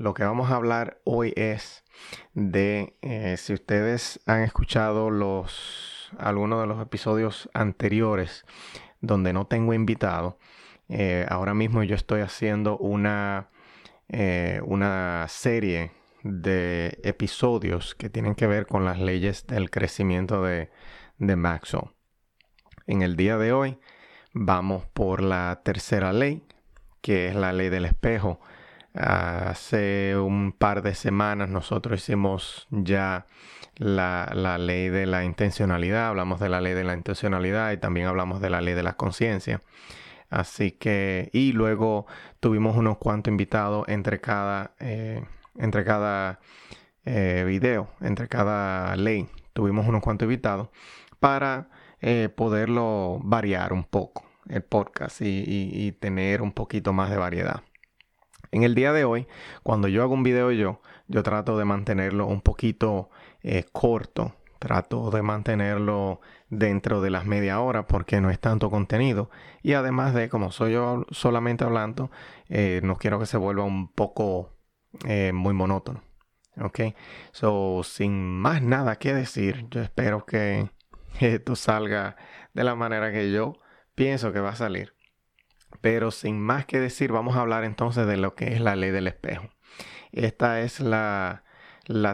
Lo que vamos a hablar hoy es de eh, si ustedes han escuchado los algunos de los episodios anteriores donde no tengo invitado. Eh, ahora mismo yo estoy haciendo una, eh, una serie de episodios que tienen que ver con las leyes del crecimiento de, de Maxwell. En el día de hoy vamos por la tercera ley, que es la ley del espejo Hace un par de semanas nosotros hicimos ya la, ley de la intencionalidad, hablamos de la ley de la intencionalidad y también hablamos de la ley de la conciencia. Así que, y luego tuvimos unos cuantos invitados entre cada, eh, entre cada eh, video, entre cada ley. Tuvimos unos cuantos invitados para eh, poderlo variar un poco el podcast y tener un poquito más de variedad. En el día de hoy, cuando yo hago un video yo, yo trato de mantenerlo un poquito eh, corto. Trato de mantenerlo dentro de las media hora porque no es tanto contenido. Y además de, como soy yo solamente hablando, eh, no quiero que se vuelva un poco eh, muy monótono. Ok, so sin más nada que decir, yo espero que esto salga de la manera que yo pienso que va a salir. Pero sin más que decir, vamos a hablar entonces de lo que es la ley del espejo. Esta es la,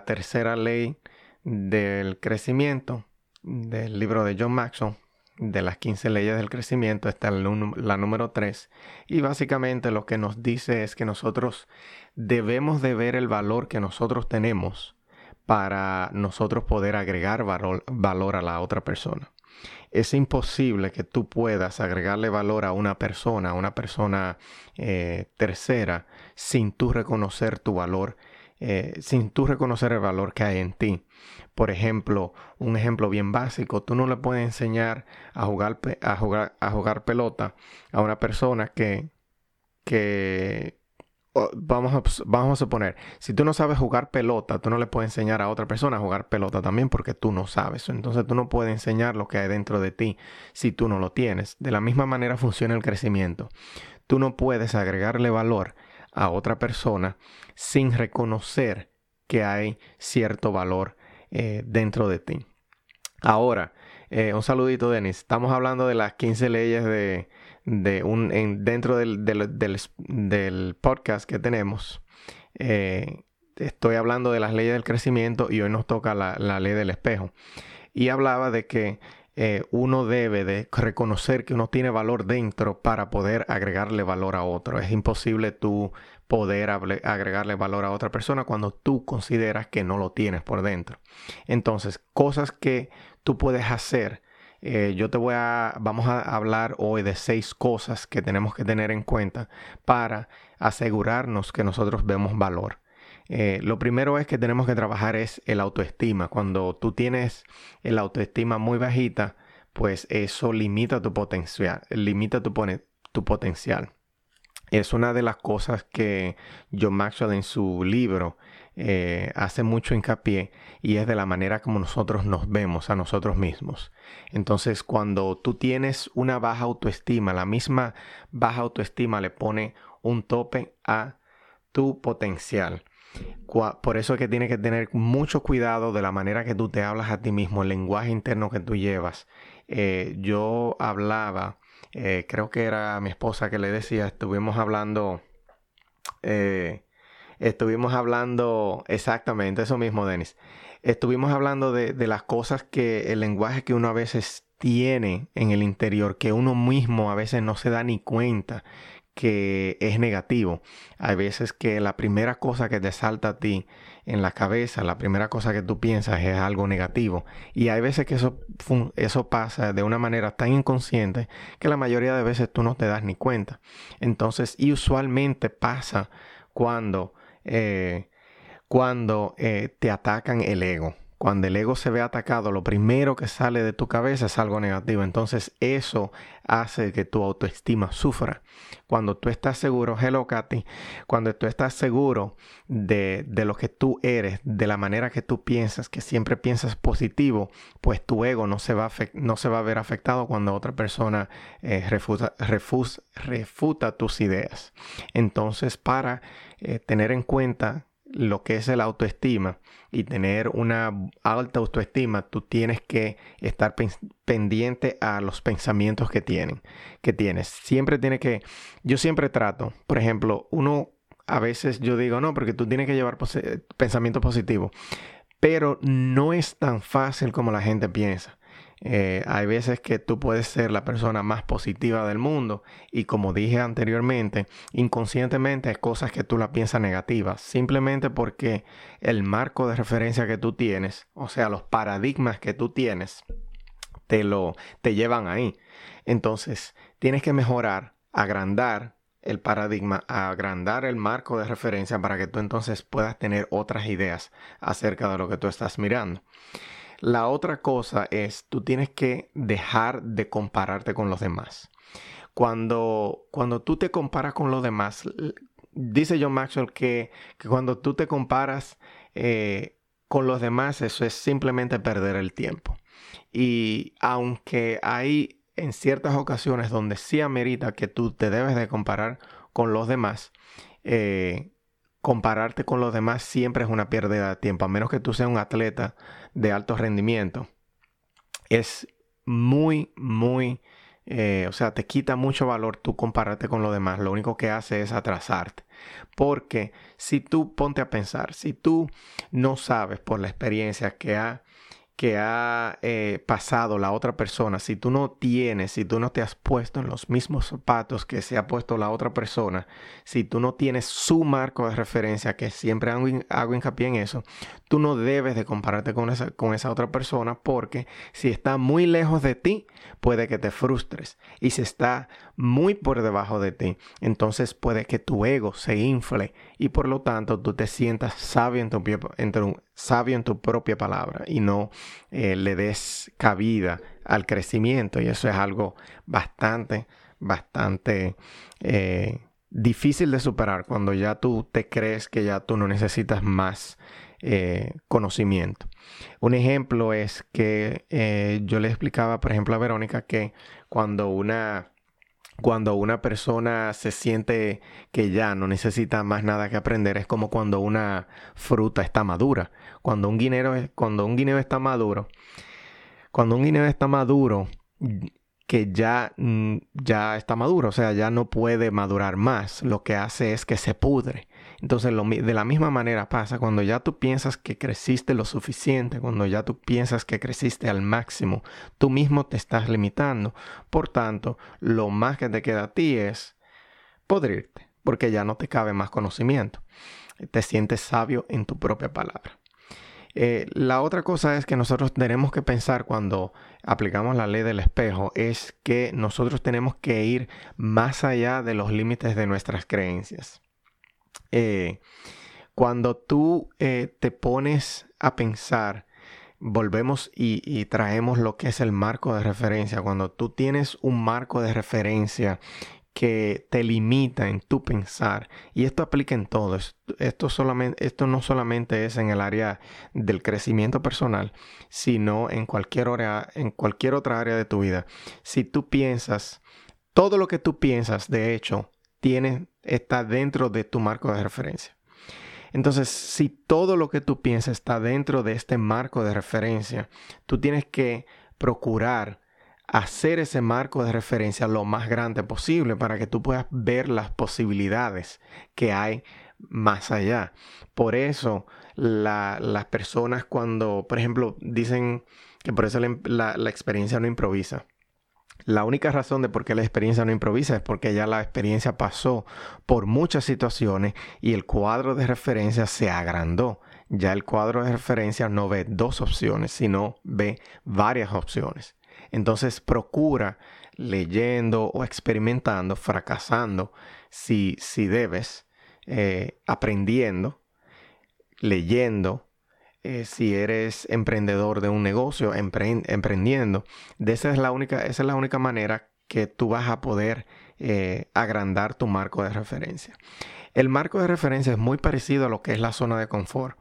tercera ley del crecimiento del libro de John Maxwell, de las 15 leyes del crecimiento, está la número 3. Y básicamente lo que nos dice es que nosotros debemos de ver el valor que nosotros tenemos para nosotros poder agregar valor a la otra persona es imposible que tú puedas agregarle valor a una persona, a una persona eh, tercera, sin tú reconocer tu valor, eh, sin tú reconocer el valor que hay en ti. Por ejemplo, un ejemplo bien básico, tú no le puedes enseñar a jugar, a jugar, a jugar pelota a una persona que, que vamos a, vamos a suponer, si tú no sabes jugar pelota, tú no le puedes enseñar a otra persona a jugar pelota también porque tú no sabes. Entonces tú no puedes enseñar lo que hay dentro de ti si tú no lo tienes. De la misma manera funciona el crecimiento. Tú no puedes agregarle valor a otra persona sin reconocer que hay cierto valor eh, dentro de ti. Ahora, eh, un saludito, Denis. Estamos hablando de las 15 leyes de, de un, dentro del, del, podcast que tenemos. Eh, estoy hablando de las leyes del crecimiento y hoy nos toca la, ley del espejo. Y hablaba de que eh, uno debe de reconocer que uno tiene valor dentro para poder agregarle valor a otro. Es imposible tú poder agregarle valor a otra persona cuando tú consideras que no lo tienes por dentro. Entonces, cosas que tú puedes hacer eh, yo te voy a, vamos a hablar hoy de seis cosas que tenemos que tener en cuenta para asegurarnos que nosotros vemos valor. Eh, lo primero es que tenemos que trabajar es el autoestima. Cuando tú tienes el autoestima muy bajita, pues eso limita tu potencial, limita tu, tu potencial. Es una de las cosas que John Maxwell en su libro eh, hace mucho hincapié y es de la manera como nosotros nos vemos a nosotros mismos. Entonces, cuando tú tienes una baja autoestima, la misma baja autoestima le pone un tope a tu potencial. Por eso es que tienes que tener mucho cuidado de la manera que tú te hablas a ti mismo, el lenguaje interno que tú llevas. Eh, yo hablaba, eh, creo que era mi esposa que le decía, estuvimos hablando estuvimos hablando exactamente eso mismo, Denis. Estuvimos hablando de, las cosas que el lenguaje que uno a veces tiene en el interior, que uno mismo a veces no se da ni cuenta que es negativo. Hay veces que la primera cosa que te salta a ti en la cabeza, la primera cosa que tú piensas es algo negativo. Y hay veces que eso, eso pasa de una manera tan inconsciente que la mayoría de veces tú no te das ni cuenta. Entonces, y usualmente pasa cuando, eh, cuando eh, te atacan el ego. Cuando el ego se ve atacado, lo primero que sale de tu cabeza es algo negativo. Entonces eso hace que tu autoestima sufra. Cuando tú estás seguro, hello Katy, cuando tú estás seguro de, lo que tú eres, de la manera que tú piensas, que siempre piensas positivo, pues tu ego no se va a, no se va a ver afectado cuando otra persona eh, refuta, refuta, tus ideas. Entonces para eh, tener en cuenta lo que es el autoestima y tener una alta autoestima, tú tienes que estar pendiente a los pensamientos que tienen, que tienes. Siempre tiene que, yo siempre trato, por ejemplo, uno a veces yo digo, no, porque tú tienes que llevar pensamiento positivo, pero no es tan fácil como la gente piensa. Eh, hay veces que tú puedes ser la persona más positiva del mundo y como dije anteriormente, inconscientemente hay cosas que tú la piensas negativas, simplemente porque el marco de referencia que tú tienes, o sea, los paradigmas que tú tienes, te lo te llevan ahí. Entonces, tienes que mejorar, agrandar el paradigma, agrandar el marco de referencia para que tú entonces puedas tener otras ideas acerca de lo que tú estás mirando. La otra cosa es, tú tienes que dejar de compararte con los demás. Cuando, cuando tú te comparas con los demás, dice John Maxwell que, cuando tú te comparas eh, con los demás, eso es simplemente perder el tiempo. Y aunque hay en ciertas ocasiones donde sí amerita que tú te debes de comparar con los demás, eh, compararte con los demás siempre es una pérdida de tiempo, a menos que tú seas un atleta de alto rendimiento. Es muy, muy, eh, o sea, te quita mucho valor tú compararte con los demás. Lo único que hace es atrasarte. Porque si tú ponte a pensar, si tú no sabes por la experiencia que ha que ha eh, pasado la otra persona, si tú no tienes, si tú no te has puesto en los mismos zapatos que se ha puesto la otra persona, si tú no tienes su marco de referencia, que siempre hago, hago hincapié en eso, tú no debes de compararte con esa, con esa otra persona porque si está muy lejos de ti, puede que te frustres. Y si está muy por debajo de ti, entonces puede que tu ego se infle y por lo tanto tú te sientas sabio en tu, sabio en tu propia palabra y no eh, le des cabida al crecimiento. Y eso es algo bastante, bastante eh, difícil de superar cuando ya tú te crees que ya tú no necesitas más eh, conocimiento. Un ejemplo es que yo le explicaba, por ejemplo, a Verónica que cuando una cuando una persona se siente que ya no necesita más nada que aprender, es como cuando una fruta está madura. Cuando un guineo, cuando un guineo está maduro, cuando un guineo está maduro, que ya, mm, ya está maduro, o sea, ya no puede madurar más, lo que hace es que se pudre. Entonces, de la misma manera pasa cuando ya tú piensas que creciste lo suficiente, cuando ya tú piensas que creciste al máximo, tú mismo te estás limitando. Por tanto, lo más que te queda a ti es podrirte, porque ya no te cabe más conocimiento. Te sientes sabio en tu propia palabra. Eh, la otra cosa es que nosotros tenemos que pensar cuando aplicamos la ley del espejo es que nosotros tenemos que ir más allá de los límites de nuestras creencias. Eh, cuando tú eh, te pones a pensar, volvemos y, traemos lo que es el marco de referencia. Cuando tú tienes un marco de referencia que te limita en tu pensar. Y esto aplica en todo. Esto, esto no solamente es en el área del crecimiento personal, sino en cualquier, hora, en cualquier otra área de tu vida. Si tú piensas, todo lo que tú piensas, de hecho, está dentro de tu marco de referencia. Entonces, si todo lo que tú piensas está dentro de este marco de referencia, tú tienes que procurar hacer ese marco de referencia lo más grande posible para que tú puedas ver las posibilidades que hay más allá. Por eso las personas cuando, por ejemplo, dicen que por eso la, experiencia no improvisa. La única razón de por qué la experiencia no improvisa es porque ya la experiencia pasó por muchas situaciones y el cuadro de referencia se agrandó. Ya el cuadro de referencia no ve dos opciones, sino ve varias opciones. Entonces procura leyendo o experimentando, fracasando si, si debes, eh, aprendiendo, leyendo, eh, si eres emprendedor de un negocio, emprendiendo. Esa, es la única, esa es la única manera que tú vas a poder eh, agrandar tu marco de referencia. El marco de referencia es muy parecido a lo que es la zona de confort.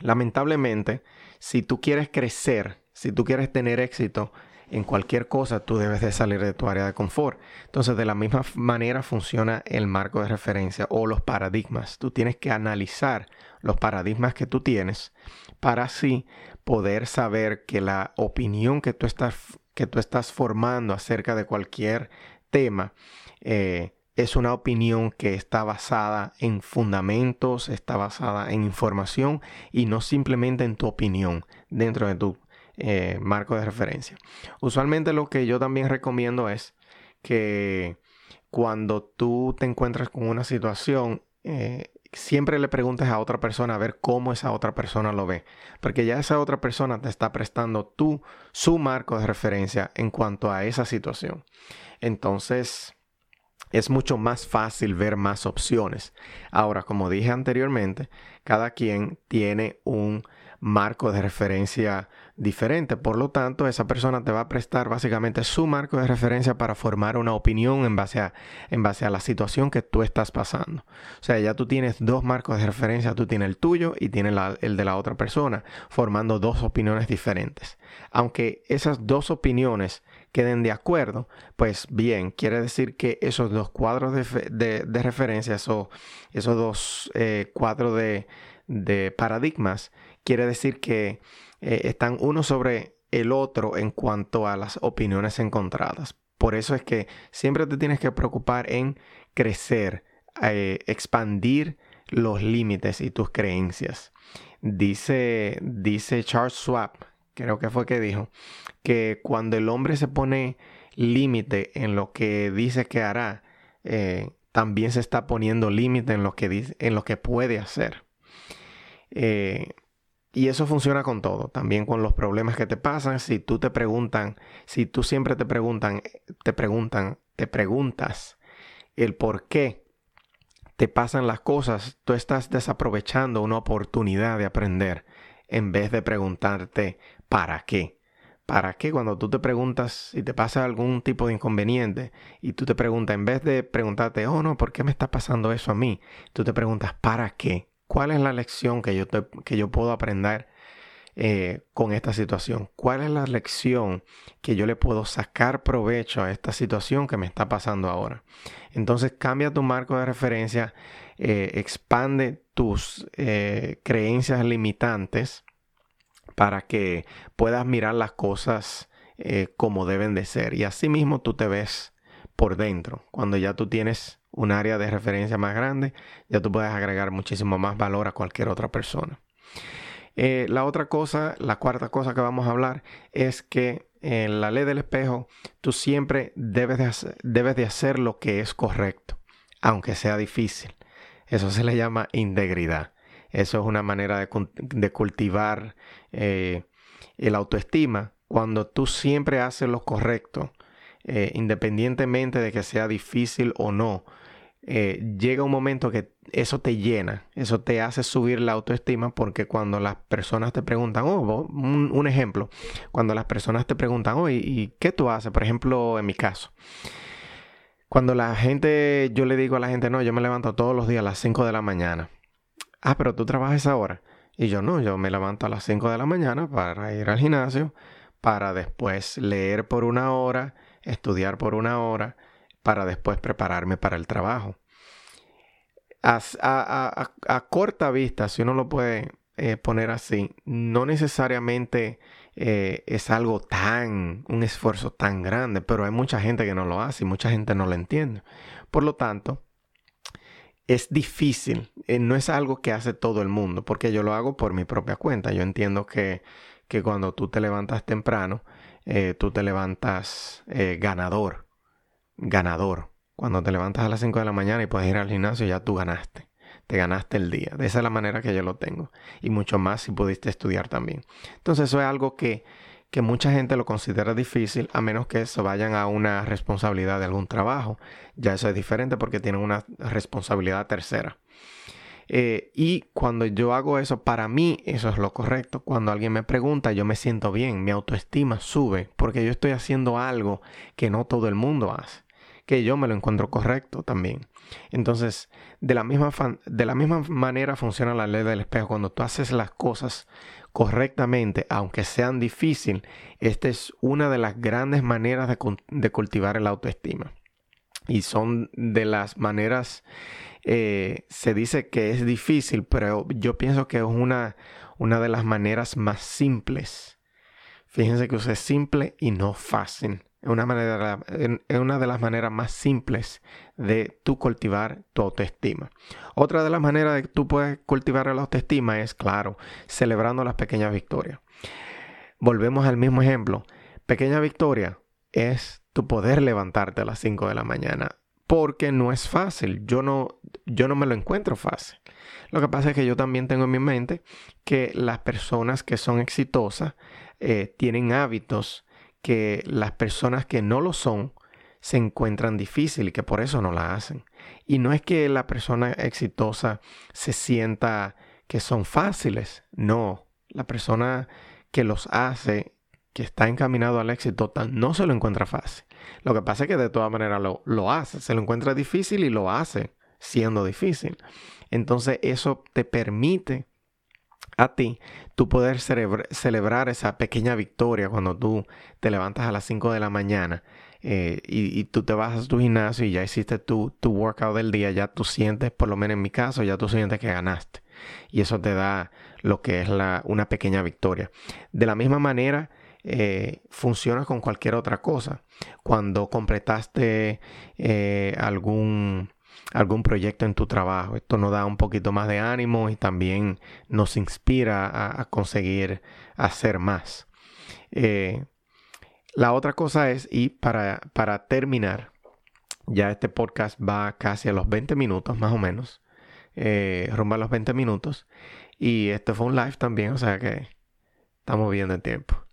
Lamentablemente, si tú quieres crecer, si tú quieres tener éxito en cualquier cosa, tú debes de salir de tu área de confort. Entonces, de la misma manera funciona el marco de referencia o los paradigmas. Tú tienes que analizar los paradigmas que tú tienes para así poder saber que la opinión que tú estás, que tú estás formando acerca de cualquier tema eh, es una opinión que está basada en fundamentos, está basada en información y no simplemente en tu opinión dentro de tu eh, marco de referencia. Usualmente lo que yo también recomiendo es que cuando tú te encuentras con una situación, eh, siempre le preguntes a otra persona a ver cómo esa otra persona lo ve. Porque ya esa otra persona te está prestando tú su marco de referencia en cuanto a esa situación. Entonces, es mucho más fácil ver más opciones. Ahora, como dije anteriormente, cada quien tiene un marco de referencia diferente. Por lo tanto, esa persona te va a prestar básicamente su marco de referencia para formar una opinión en base a, en base a la situación que tú estás pasando. O sea, ya tú tienes dos marcos de referencia, tú tienes el tuyo y tienes el de la otra persona, formando dos opiniones diferentes. Aunque esas dos opiniones queden de acuerdo, pues bien, quiere decir que esos dos cuadros de, referencia, esos, esos dos eh, cuadros de, de paradigmas, quiere decir que eh, están uno sobre el otro en cuanto a las opiniones encontradas. Por eso es que siempre te tienes que preocupar en crecer, eh, expandir los límites y tus creencias. Dice, dice Charles Schwab, creo que fue que dijo, que cuando el hombre se pone límite en lo que dice que hará, eh, también se está poniendo límite en lo que en lo que puede hacer. Y eso funciona con todo, también con los problemas que te pasan. Si tú te preguntan, si tú siempre te preguntan, te preguntan, te preguntas el por qué te pasan las cosas, tú estás desaprovechando una oportunidad de aprender en vez de preguntarte para qué. ¿Para qué? Cuando tú te preguntas si te pasa algún tipo de inconveniente y tú te preguntas, en vez de preguntarte, oh no, ¿por qué me está pasando eso a mí? Tú te preguntas, ¿para qué? ¿Cuál es la lección que yo, que yo puedo aprender eh, con esta situación? ¿Cuál es la lección que yo le puedo sacar provecho a esta situación que me está pasando ahora? Entonces cambia tu marco de referencia, eh, expande tus eh, creencias limitantes para que puedas mirar las cosas como deben de ser. Y así mismo tú te ves por dentro, cuando ya tú tienes un área de referencia más grande, ya tú puedes agregar muchísimo más valor a cualquier otra persona. Eh, la otra cosa, la cuarta cosa que vamos a hablar es que en la ley del espejo tú siempre debes de hacer, debes de hacer lo que es correcto, aunque sea difícil. Eso se le llama integridad. Eso es una manera de, cultivar eh, el autoestima. Cuando tú siempre haces lo correcto, eh, independientemente de que sea difícil o no, eh, llega un momento que eso te llena, eso te hace subir la autoestima porque cuando las personas te preguntan, oh, un, ejemplo, cuando las personas te preguntan, oh, ¿y, qué tú haces? Por ejemplo, en mi caso. Cuando la gente, yo le digo a la gente, no, yo me levanto todos los días a las 5 de la mañana. Ah, pero tú trabajas ahora. Y yo no, yo me levanto a las 5 de la mañana para ir al gimnasio, para después leer por una hora, estudiar por una hora, para después prepararme para el trabajo. A, corta vista, si uno lo puede eh, poner así, no necesariamente eh, es algo tan, un esfuerzo tan grande, pero hay mucha gente que no lo hace y mucha gente no lo entiende. Por lo tanto, es difícil, eh, no es algo que hace todo el mundo, porque yo lo hago por mi propia cuenta. Yo entiendo que, que cuando tú te levantas temprano, tú te levantas ganador, ganador. Cuando te levantas a las 5 de la mañana y puedes ir al gimnasio, ya tú ganaste. Te ganaste el día. De esa es la manera que yo lo tengo. Y mucho más si pudiste estudiar también. Entonces eso es algo que, que mucha gente lo considera difícil a menos que se vayan a una responsabilidad de algún trabajo. Ya eso es diferente porque tienen una responsabilidad tercera. Eh, y cuando yo hago eso, para mí eso es lo correcto. Cuando alguien me pregunta, yo me siento bien, mi autoestima sube, porque yo estoy haciendo algo que no todo el mundo hace, que yo me lo encuentro correcto también. Entonces, de la misma, de la misma manera funciona la ley del espejo. Cuando tú haces las cosas correctamente, aunque sean difíciles, esta es una de las grandes maneras de, de cultivar el autoestima. Y son de las maneras eh, se dice que es difícil, pero yo pienso que es una, una de las maneras más simples. Fíjense que es simple y no fácil. Es una, de las maneras más simples de tú cultivar tu autoestima. Otra de las maneras de que tú puedes cultivar la autoestima es, claro, celebrando las pequeñas victorias. Volvemos al mismo ejemplo. Pequeña victoria es tu poder levantarte a las 5 de la mañana porque no es fácil. Yo no, yo no me lo encuentro fácil. Lo que pasa es que yo también tengo en mi mente que las personas que son exitosas eh, tienen hábitos que las personas que no lo son se encuentran difícil y que por eso no la hacen. Y no es que la persona exitosa se sienta que son fáciles, no. La persona que los hace, que está encaminado al éxito, no se lo encuentra fácil. Lo que pasa es que de todas maneras lo, lo hace, se lo encuentra difícil y lo hace siendo difícil. Entonces eso te permite a ti tú poder celebrar esa pequeña victoria cuando tú te levantas a las 5 de la mañana eh, y, tú te vas a tu gimnasio y ya hiciste tu, tu workout del día, ya tú sientes, por lo menos en mi caso, ya tú sientes que ganaste. Y eso te da lo que es la, una pequeña victoria. De la misma manera, eh, funciona con cualquier otra cosa. Cuando completaste eh, algún, algún proyecto en tu trabajo, esto nos da un poquito más de ánimo y también nos inspira a, conseguir hacer más. Eh, la otra cosa es, y para, para terminar, ya este podcast va casi a los 20 minutos más o menos, rumba a los 20 minutos, y este fue un live también, o sea que estamos viendo el tiempo.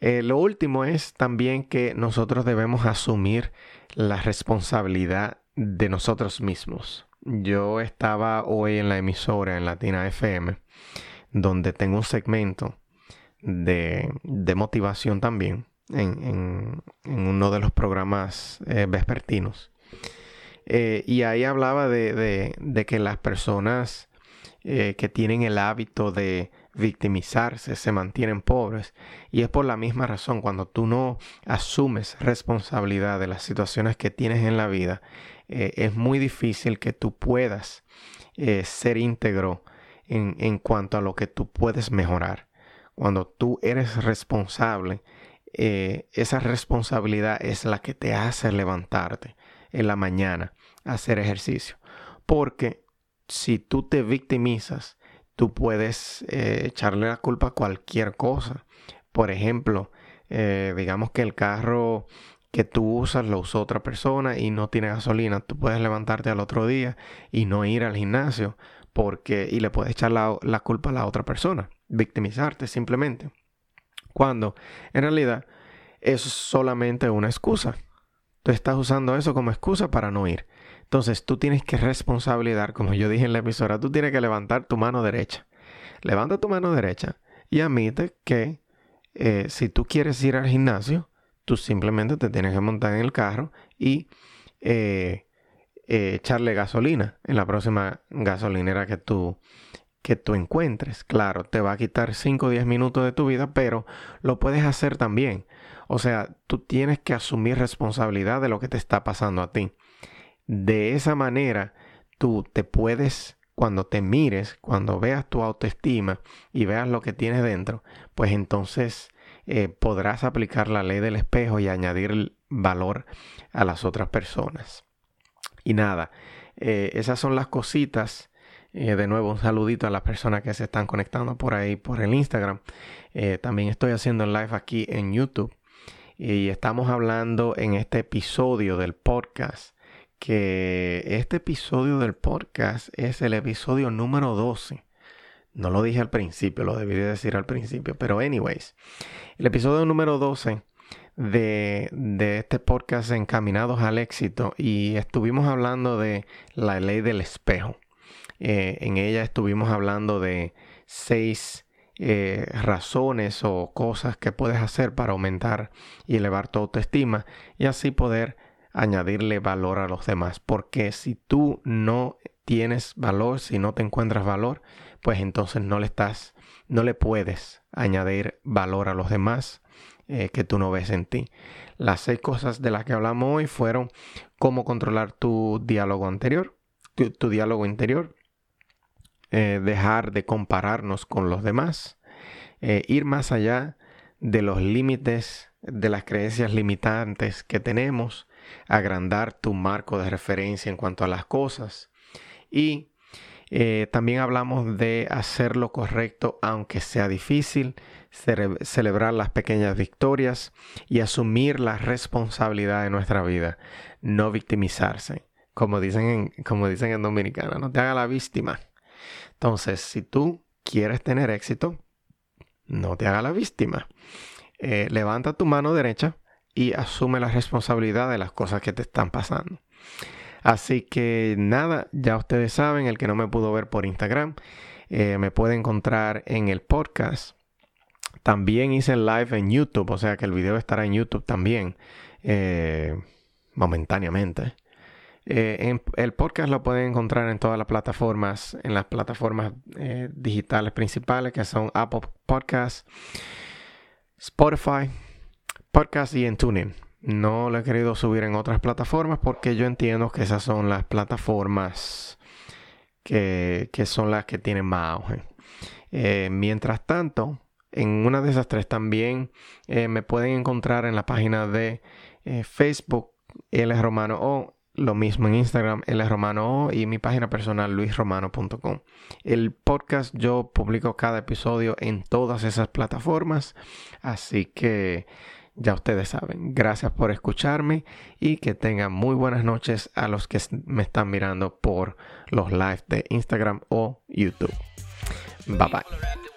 Eh, lo último es también que nosotros debemos asumir la responsabilidad de nosotros mismos. Yo estaba hoy en la emisora en Latina FM, donde tengo un segmento de, motivación también en, uno de los programas eh, vespertinos. Eh, y ahí hablaba de, que las personas que tienen el hábito de victimizarse, se mantienen pobres. Y es por la misma razón, cuando tú no asumes responsabilidad de las situaciones que tienes en la vida, eh, es muy difícil que tú puedas eh, ser íntegro en, en, cuanto a lo que tú puedes mejorar. Cuando tú eres responsable, eh, esa responsabilidad es la que te hace levantarte en la mañana hacer ejercicio. Porque si tú te victimizas, tú puedes eh, echarle la culpa a cualquier cosa. Por ejemplo, eh, digamos que el carro que tú usas lo usó otra persona y no tiene gasolina. Tú puedes levantarte al otro día y no ir al gimnasio porque y le puedes echar la, la culpa a la otra persona, victimizarte simplemente. Cuando en realidad es solamente una excusa. Tú estás usando eso como excusa para no ir. Entonces tú tienes que responsabilizar, como yo dije en la emisora, tú tienes que levantar tu mano derecha. Levanta tu mano derecha y admite que eh, si tú quieres ir al gimnasio, tú simplemente te tienes que montar en el carro y eh, eh, echarle gasolina en la próxima gasolinera que tú, que tú encuentres. Claro, te va a quitar 5 o 10 minutos de tu vida, pero lo puedes hacer también. O sea, tú tienes que asumir responsabilidad de lo que te está pasando a ti. De esa manera, tú te puedes, cuando te mires, cuando veas tu autoestima y veas lo que tienes dentro, pues entonces eh, podrás aplicar la ley del espejo y añadir valor a las otras personas. Y nada, eh, esas son las cositas. Eh, de nuevo, un saludito a las personas que se están conectando por ahí por el Instagram. también estoy haciendo live aquí en YouTube. Y estamos hablando en este episodio del podcast que este episodio del podcast es el episodio número 12. No lo dije al principio, lo debí decir al principio, pero anyways, el episodio número 12 de, este podcast Encaminados al Éxito y estuvimos hablando de la ley del espejo. Eh, en ella estuvimos hablando de seis eh, razones o cosas que puedes hacer para aumentar y elevar tu autoestima y así poder añadirle valor a los demás. Porque si tú no tienes valor, si no te encuentras valor, pues entonces no le estás, no le puedes añadir valor a los demás eh, que tú no ves en ti. Las seis cosas de las que hablamos hoy fueron cómo controlar tu diálogo anterior, tu, diálogo interior, eh, dejar de compararnos con los demás, eh, ir más allá de los límites, de las creencias limitantes que tenemos, agrandar tu marco de referencia en cuanto a las cosas y también hablamos de hacer lo correcto aunque sea difícil, celebrar las pequeñas victorias y asumir la responsabilidad de nuestra vida, no victimizarse, como dicen en, como dicen en Dominicana, no te haga la víctima. Entonces, si tú quieres tener éxito, no te haga la víctima. Eh, levanta tu mano derecha y asume la responsabilidad de las cosas que te están pasando. Así que nada, ya ustedes saben, el que no me pudo ver por Instagram, eh, me puede encontrar en el podcast también hice live en YouTube, o sea que el video estará en YouTube también, eh, momentáneamente. Eh, el podcast lo pueden encontrar en todas las plataformas, en las plataformas digitales principales que son Apple Podcasts, Spotify, Podcast y en TuneIn. No lo he querido subir en otras plataformas porque yo entiendo que esas son las plataformas que, que son las que tienen más auge. mientras tanto, en una de esas tres también eh, me pueden encontrar en la página de eh, Facebook L Romano o lo mismo en Instagram L Romano y mi página personal luisromano.com. El podcast yo publico cada episodio en todas esas plataformas, así que ya ustedes saben. Gracias por escucharme y que tengan muy buenas noches a los que me están mirando por los lives de Instagram o YouTube. Bye bye.